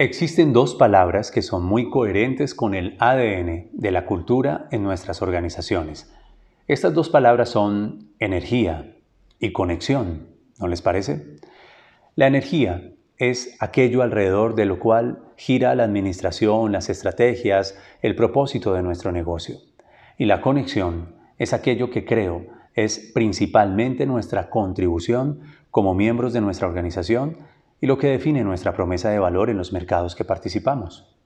Existen dos palabras que son muy coherentes con el ADN de la cultura en nuestras organizaciones. Estas dos palabras son energía y conexión, ¿no les parece? La energía es aquello alrededor de lo cual gira la administración, las estrategias, el propósito de nuestro negocio. Y la conexión es aquello que creo es principalmente nuestra contribución como miembros de nuestra organización y lo que define nuestra promesa de valor en los mercados que participamos.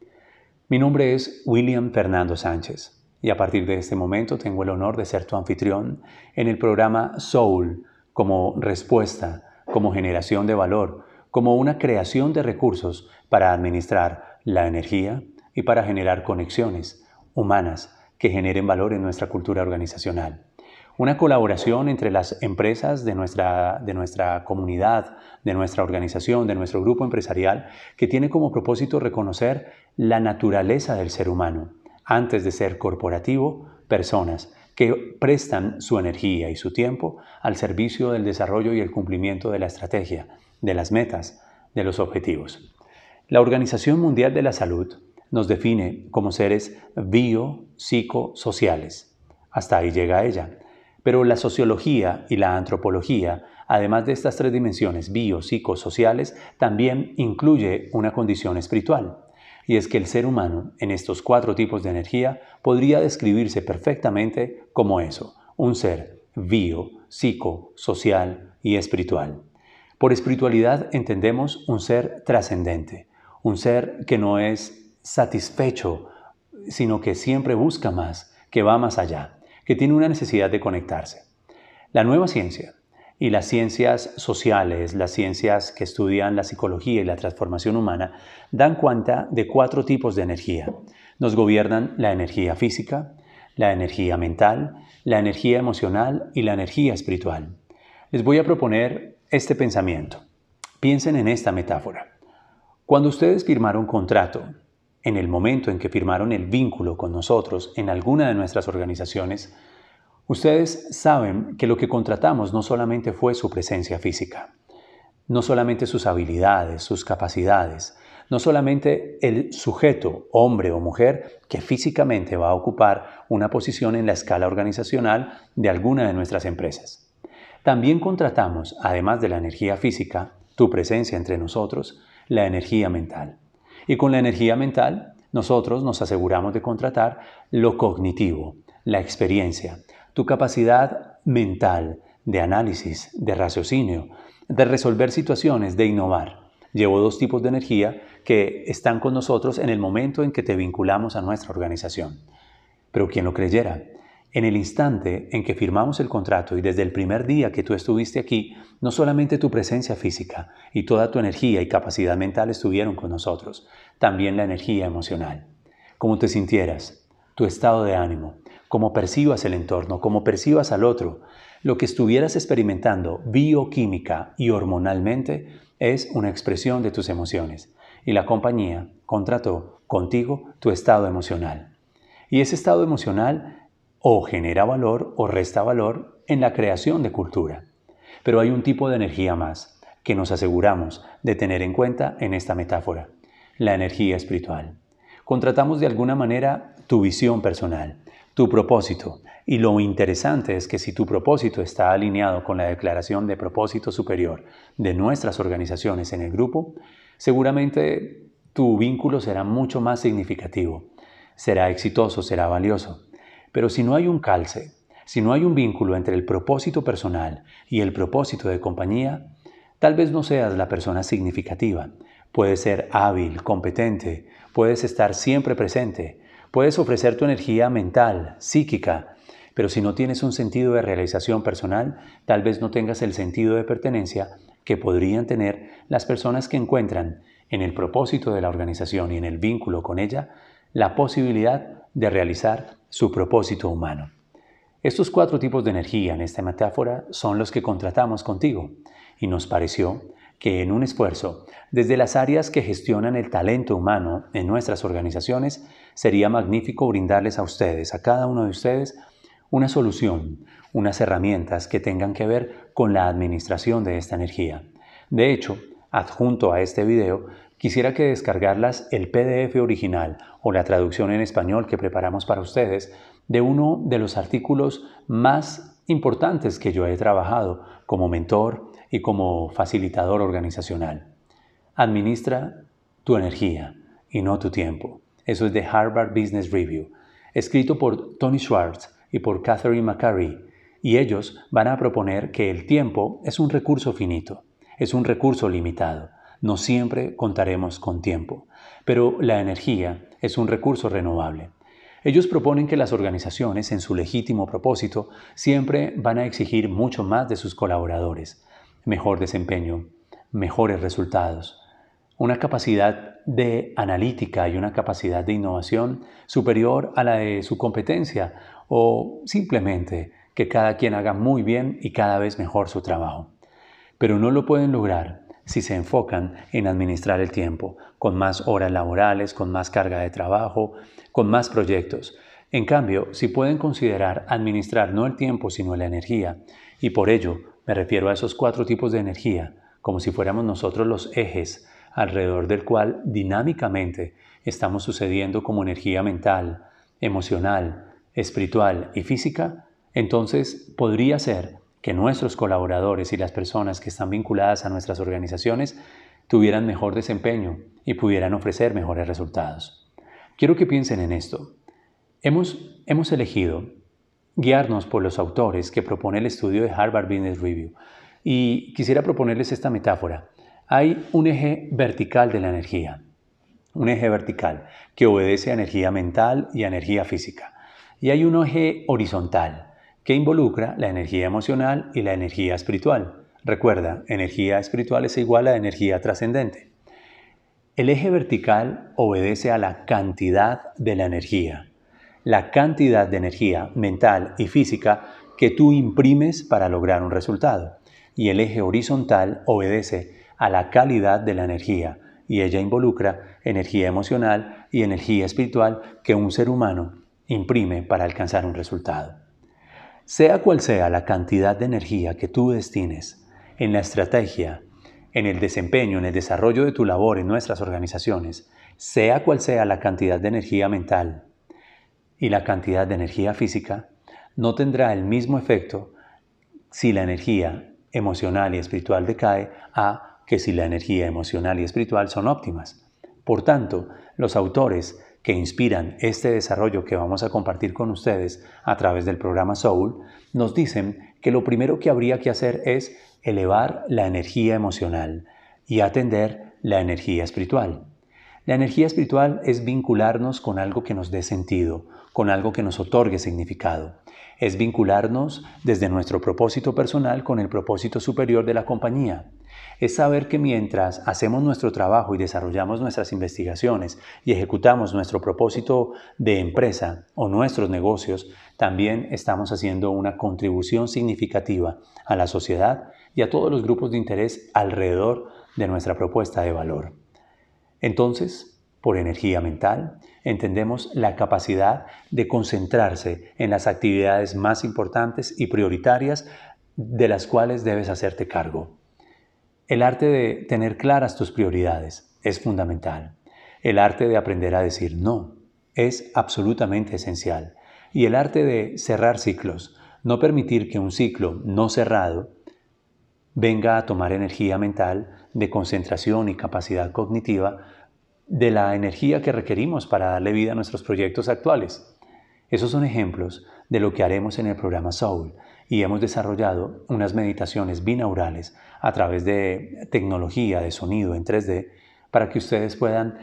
Mi nombre es William Fernando Sánchez y a partir de este momento tengo el honor de ser tu anfitrión en el programa Soul como respuesta, como generación de valor, como una creación de recursos para administrar la energía y para generar conexiones humanas que generen valor en nuestra cultura organizacional una colaboración entre las empresas de nuestra, de nuestra comunidad, de nuestra organización, de nuestro grupo empresarial, que tiene como propósito reconocer la naturaleza del ser humano, antes de ser corporativo, personas que prestan su energía y su tiempo al servicio del desarrollo y el cumplimiento de la estrategia, de las metas, de los objetivos. La Organización Mundial de la Salud nos define como seres bio-psicosociales. Hasta ahí llega ella. Pero la sociología y la antropología, además de estas tres dimensiones bio-psicosociales, también incluye una condición espiritual. Y es que el ser humano, en estos cuatro tipos de energía, podría describirse perfectamente como eso, un ser bio, psico, social y espiritual. Por espiritualidad entendemos un ser trascendente, un ser que no es satisfecho, sino que siempre busca más, que va más allá que tiene una necesidad de conectarse. La nueva ciencia y las ciencias sociales, las ciencias que estudian la psicología y la transformación humana, dan cuenta de cuatro tipos de energía. Nos gobiernan la energía física, la energía mental, la energía emocional y la energía espiritual. Les voy a proponer este pensamiento. Piensen en esta metáfora. Cuando ustedes firmaron contrato en el momento en que firmaron el vínculo con nosotros en alguna de nuestras organizaciones, ustedes saben que lo que contratamos no solamente fue su presencia física, no solamente sus habilidades, sus capacidades, no solamente el sujeto, hombre o mujer, que físicamente va a ocupar una posición en la escala organizacional de alguna de nuestras empresas. También contratamos, además de la energía física, tu presencia entre nosotros, la energía mental. Y con la energía mental, nosotros nos aseguramos de contratar lo cognitivo, la experiencia, tu capacidad mental de análisis, de raciocinio, de resolver situaciones, de innovar. Llevo dos tipos de energía que están con nosotros en el momento en que te vinculamos a nuestra organización. Pero quien lo creyera, en el instante en que firmamos el contrato y desde el primer día que tú estuviste aquí, no solamente tu presencia física y toda tu energía y capacidad mental estuvieron con nosotros, también la energía emocional. Cómo te sintieras, tu estado de ánimo, cómo percibas el entorno, cómo percibas al otro, lo que estuvieras experimentando bioquímica y hormonalmente es una expresión de tus emociones. Y la compañía contrató contigo tu estado emocional. Y ese estado emocional o genera valor o resta valor en la creación de cultura. Pero hay un tipo de energía más que nos aseguramos de tener en cuenta en esta metáfora, la energía espiritual. Contratamos de alguna manera tu visión personal, tu propósito, y lo interesante es que si tu propósito está alineado con la declaración de propósito superior de nuestras organizaciones en el grupo, seguramente tu vínculo será mucho más significativo, será exitoso, será valioso. Pero si no hay un calce, si no hay un vínculo entre el propósito personal y el propósito de compañía, tal vez no seas la persona significativa. Puedes ser hábil, competente, puedes estar siempre presente, puedes ofrecer tu energía mental, psíquica, pero si no tienes un sentido de realización personal, tal vez no tengas el sentido de pertenencia que podrían tener las personas que encuentran en el propósito de la organización y en el vínculo con ella la posibilidad de realizar su propósito humano. Estos cuatro tipos de energía en esta metáfora son los que contratamos contigo y nos pareció que en un esfuerzo desde las áreas que gestionan el talento humano en nuestras organizaciones sería magnífico brindarles a ustedes, a cada uno de ustedes, una solución, unas herramientas que tengan que ver con la administración de esta energía. De hecho, adjunto a este video, quisiera que descargarlas el PDF original o la traducción en español que preparamos para ustedes de uno de los artículos más importantes que yo he trabajado como mentor y como facilitador organizacional. Administra tu energía y no tu tiempo. Eso es de Harvard Business Review, escrito por Tony Schwartz y por Catherine McCurry, y ellos van a proponer que el tiempo es un recurso finito, es un recurso limitado. No siempre contaremos con tiempo, pero la energía es un recurso renovable. Ellos proponen que las organizaciones, en su legítimo propósito, siempre van a exigir mucho más de sus colaboradores, mejor desempeño, mejores resultados, una capacidad de analítica y una capacidad de innovación superior a la de su competencia o simplemente que cada quien haga muy bien y cada vez mejor su trabajo. Pero no lo pueden lograr si se enfocan en administrar el tiempo, con más horas laborales, con más carga de trabajo, con más proyectos. En cambio, si pueden considerar administrar no el tiempo, sino la energía, y por ello me refiero a esos cuatro tipos de energía, como si fuéramos nosotros los ejes alrededor del cual dinámicamente estamos sucediendo como energía mental, emocional, espiritual y física, entonces podría ser que nuestros colaboradores y las personas que están vinculadas a nuestras organizaciones tuvieran mejor desempeño y pudieran ofrecer mejores resultados. Quiero que piensen en esto. Hemos, hemos elegido guiarnos por los autores que propone el estudio de Harvard Business Review. Y quisiera proponerles esta metáfora. Hay un eje vertical de la energía, un eje vertical que obedece a energía mental y a energía física. Y hay un eje horizontal que involucra la energía emocional y la energía espiritual. Recuerda, energía espiritual es igual a energía trascendente. El eje vertical obedece a la cantidad de la energía la cantidad de energía mental y física que tú imprimes para lograr un resultado. Y el eje horizontal obedece a la calidad de la energía y ella involucra energía emocional y energía espiritual que un ser humano imprime para alcanzar un resultado. Sea cual sea la cantidad de energía que tú destines en la estrategia, en el desempeño, en el desarrollo de tu labor en nuestras organizaciones, sea cual sea la cantidad de energía mental, y la cantidad de energía física, no tendrá el mismo efecto si la energía emocional y espiritual decae a que si la energía emocional y espiritual son óptimas. Por tanto, los autores que inspiran este desarrollo que vamos a compartir con ustedes a través del programa Soul, nos dicen que lo primero que habría que hacer es elevar la energía emocional y atender la energía espiritual. La energía espiritual es vincularnos con algo que nos dé sentido, con algo que nos otorgue significado. Es vincularnos desde nuestro propósito personal con el propósito superior de la compañía. Es saber que mientras hacemos nuestro trabajo y desarrollamos nuestras investigaciones y ejecutamos nuestro propósito de empresa o nuestros negocios, también estamos haciendo una contribución significativa a la sociedad y a todos los grupos de interés alrededor de nuestra propuesta de valor. Entonces, por energía mental, entendemos la capacidad de concentrarse en las actividades más importantes y prioritarias de las cuales debes hacerte cargo. El arte de tener claras tus prioridades es fundamental. El arte de aprender a decir no es absolutamente esencial. Y el arte de cerrar ciclos, no permitir que un ciclo no cerrado venga a tomar energía mental de concentración y capacidad cognitiva de la energía que requerimos para darle vida a nuestros proyectos actuales. Esos son ejemplos de lo que haremos en el programa Soul y hemos desarrollado unas meditaciones binaurales a través de tecnología de sonido en 3D para que ustedes puedan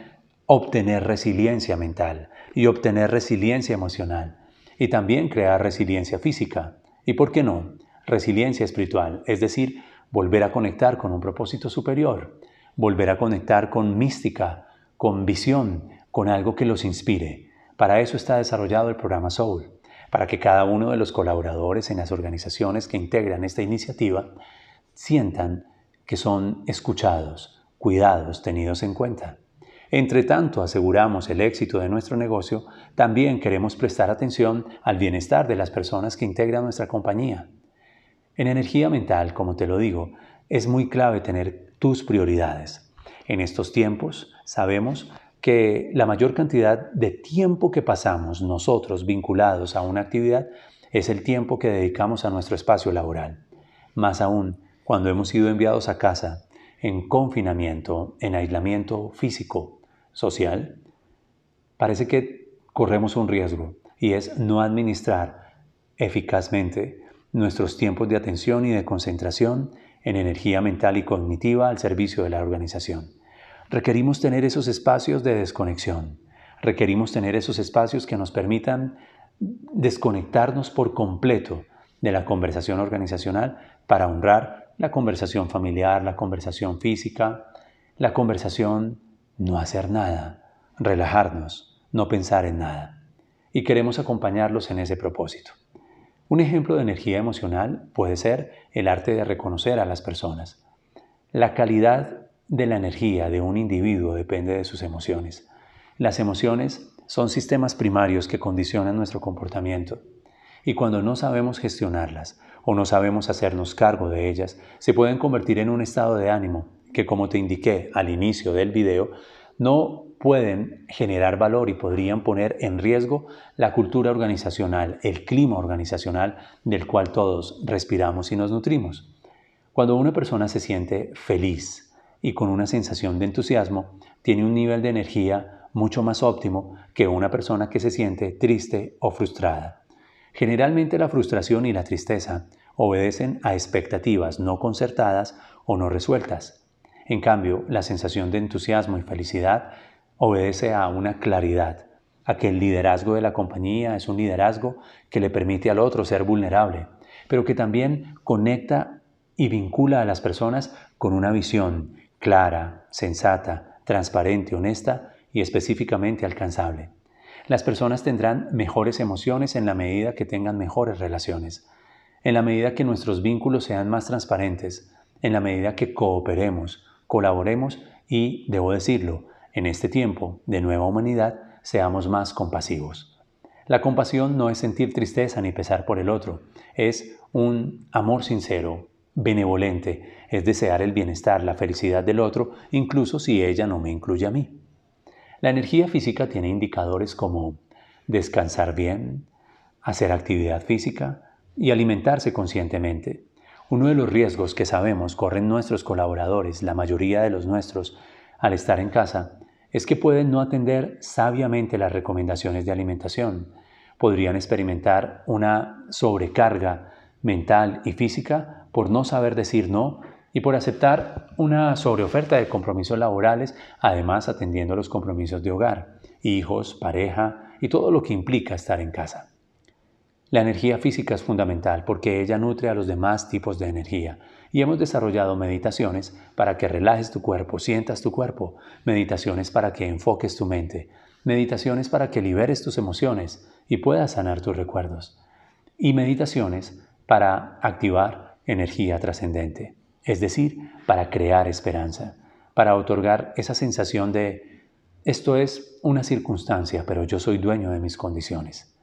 obtener resiliencia mental y obtener resiliencia emocional y también crear resiliencia física y, ¿por qué no?, resiliencia espiritual, es decir, volver a conectar con un propósito superior, volver a conectar con mística, con visión, con algo que los inspire. Para eso está desarrollado el programa Soul, para que cada uno de los colaboradores en las organizaciones que integran esta iniciativa sientan que son escuchados, cuidados, tenidos en cuenta. Entre tanto aseguramos el éxito de nuestro negocio, también queremos prestar atención al bienestar de las personas que integran nuestra compañía. En energía mental, como te lo digo, es muy clave tener tus prioridades. En estos tiempos sabemos que la mayor cantidad de tiempo que pasamos nosotros vinculados a una actividad es el tiempo que dedicamos a nuestro espacio laboral. Más aún, cuando hemos sido enviados a casa en confinamiento, en aislamiento físico, social, parece que corremos un riesgo y es no administrar eficazmente nuestros tiempos de atención y de concentración en energía mental y cognitiva al servicio de la organización. Requerimos tener esos espacios de desconexión. Requerimos tener esos espacios que nos permitan desconectarnos por completo de la conversación organizacional para honrar la conversación familiar, la conversación física, la conversación no hacer nada, relajarnos, no pensar en nada. Y queremos acompañarlos en ese propósito. Un ejemplo de energía emocional puede ser el arte de reconocer a las personas. La calidad de la energía de un individuo depende de sus emociones. Las emociones son sistemas primarios que condicionan nuestro comportamiento y cuando no sabemos gestionarlas o no sabemos hacernos cargo de ellas, se pueden convertir en un estado de ánimo que, como te indiqué al inicio del video, no pueden generar valor y podrían poner en riesgo la cultura organizacional, el clima organizacional del cual todos respiramos y nos nutrimos. Cuando una persona se siente feliz, y con una sensación de entusiasmo, tiene un nivel de energía mucho más óptimo que una persona que se siente triste o frustrada. Generalmente la frustración y la tristeza obedecen a expectativas no concertadas o no resueltas. En cambio, la sensación de entusiasmo y felicidad obedece a una claridad, a que el liderazgo de la compañía es un liderazgo que le permite al otro ser vulnerable, pero que también conecta y vincula a las personas con una visión clara, sensata, transparente, honesta y específicamente alcanzable. Las personas tendrán mejores emociones en la medida que tengan mejores relaciones, en la medida que nuestros vínculos sean más transparentes, en la medida que cooperemos, colaboremos y, debo decirlo, en este tiempo de nueva humanidad, seamos más compasivos. La compasión no es sentir tristeza ni pesar por el otro, es un amor sincero, benevolente, es desear el bienestar, la felicidad del otro, incluso si ella no me incluye a mí. La energía física tiene indicadores como descansar bien, hacer actividad física y alimentarse conscientemente. Uno de los riesgos que sabemos corren nuestros colaboradores, la mayoría de los nuestros, al estar en casa, es que pueden no atender sabiamente las recomendaciones de alimentación. Podrían experimentar una sobrecarga mental y física por no saber decir no y por aceptar una sobreoferta de compromisos laborales, además atendiendo los compromisos de hogar, hijos, pareja y todo lo que implica estar en casa. La energía física es fundamental porque ella nutre a los demás tipos de energía y hemos desarrollado meditaciones para que relajes tu cuerpo, sientas tu cuerpo, meditaciones para que enfoques tu mente, meditaciones para que liberes tus emociones y puedas sanar tus recuerdos y meditaciones para activar energía trascendente es decir, para crear esperanza, para otorgar esa sensación de esto es una circunstancia, pero yo soy dueño de mis condiciones.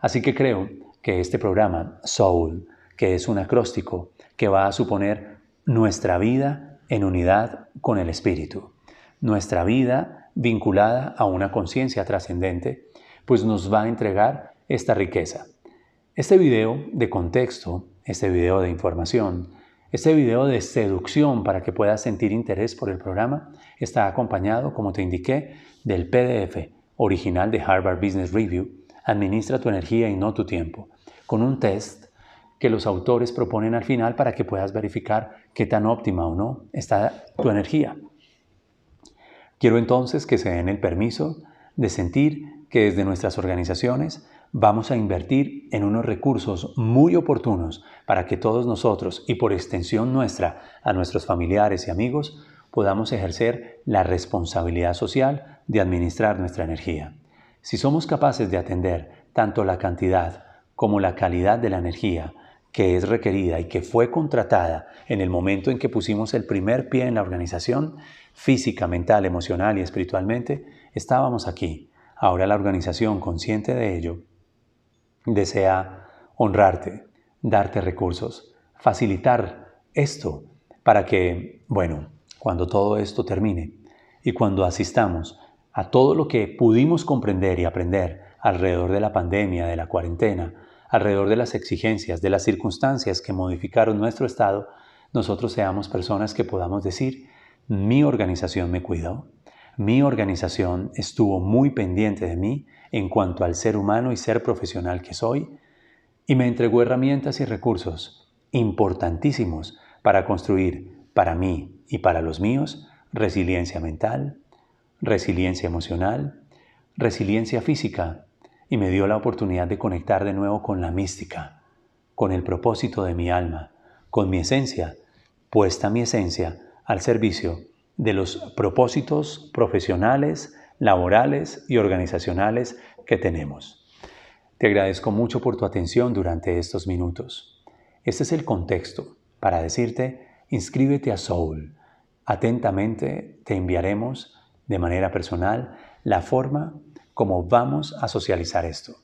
Así que creo que este programa, Soul, que es un acróstico que va a suponer nuestra vida en unidad con el Espíritu, nuestra vida vinculada a una conciencia trascendente, pues nos va a entregar esta riqueza. Este video de contexto, este video de información, este video de seducción para que puedas sentir interés por el programa está acompañado, como te indiqué, del PDF original de Harvard Business Review, Administra tu energía y no tu tiempo, con un test que los autores proponen al final para que puedas verificar qué tan óptima o no está tu energía. Quiero entonces que se den el permiso de sentir que desde nuestras organizaciones vamos a invertir en unos recursos muy oportunos para que todos nosotros y por extensión nuestra a nuestros familiares y amigos podamos ejercer la responsabilidad social de administrar nuestra energía. Si somos capaces de atender tanto la cantidad como la calidad de la energía que es requerida y que fue contratada en el momento en que pusimos el primer pie en la organización, física, mental, emocional y espiritualmente, estábamos aquí. Ahora la organización, consciente de ello, desea honrarte, darte recursos, facilitar esto para que, bueno, cuando todo esto termine, Y cuando asistamos a todo lo que pudimos comprender y aprender alrededor de la pandemia, de la cuarentena, alrededor de las exigencias, de las circunstancias que modificaron nuestro estado, nosotros seamos personas que podamos decir, mi organización me cuidó, mi organización estuvo muy pendiente de mí en cuanto al ser humano y ser profesional que soy, y me entregó herramientas y recursos importantísimos para construir para mí y para los míos resiliencia mental, resiliencia emocional, resiliencia física y me dio la oportunidad de conectar de nuevo con la mística, con el propósito de mi alma, con mi esencia, puesta mi esencia al servicio de los propósitos profesionales, laborales y organizacionales que tenemos. Te agradezco mucho por tu atención durante estos minutos. Este es el contexto para decirte, inscríbete a Soul. Atentamente te enviaremos de manera personal la forma como vamos a socializar esto.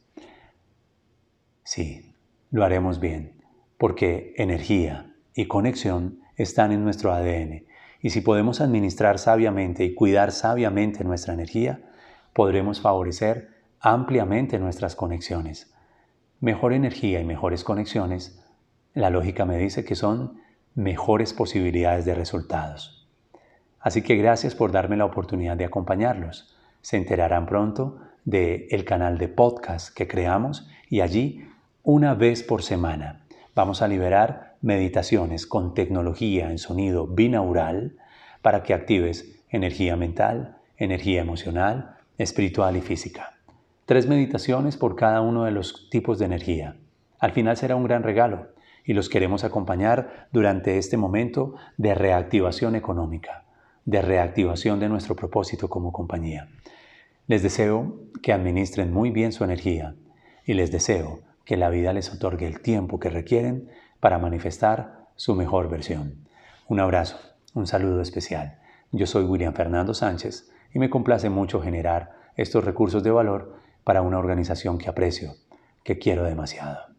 Sí, lo haremos bien, porque energía y conexión están en nuestro ADN y si podemos administrar sabiamente y cuidar sabiamente nuestra energía, podremos favorecer ampliamente nuestras conexiones. Mejor energía y mejores conexiones, la lógica me dice que son mejores posibilidades de resultados. Así que gracias por darme la oportunidad de acompañarlos. Se enterarán pronto del el canal de podcast que creamos y allí, una vez por semana, vamos a liberar meditaciones con tecnología en sonido binaural para que actives energía mental, energía emocional, espiritual y física. Tres meditaciones por cada uno de los tipos de energía. Al final será un gran regalo y los queremos acompañar durante este momento de reactivación económica, de reactivación de nuestro propósito como compañía. Les deseo que administren muy bien su energía y les deseo que la vida les otorgue el tiempo que requieren para manifestar su mejor versión. Un abrazo, un saludo especial. Yo soy William Fernando Sánchez y me complace mucho generar estos recursos de valor para una organización que aprecio, que quiero demasiado.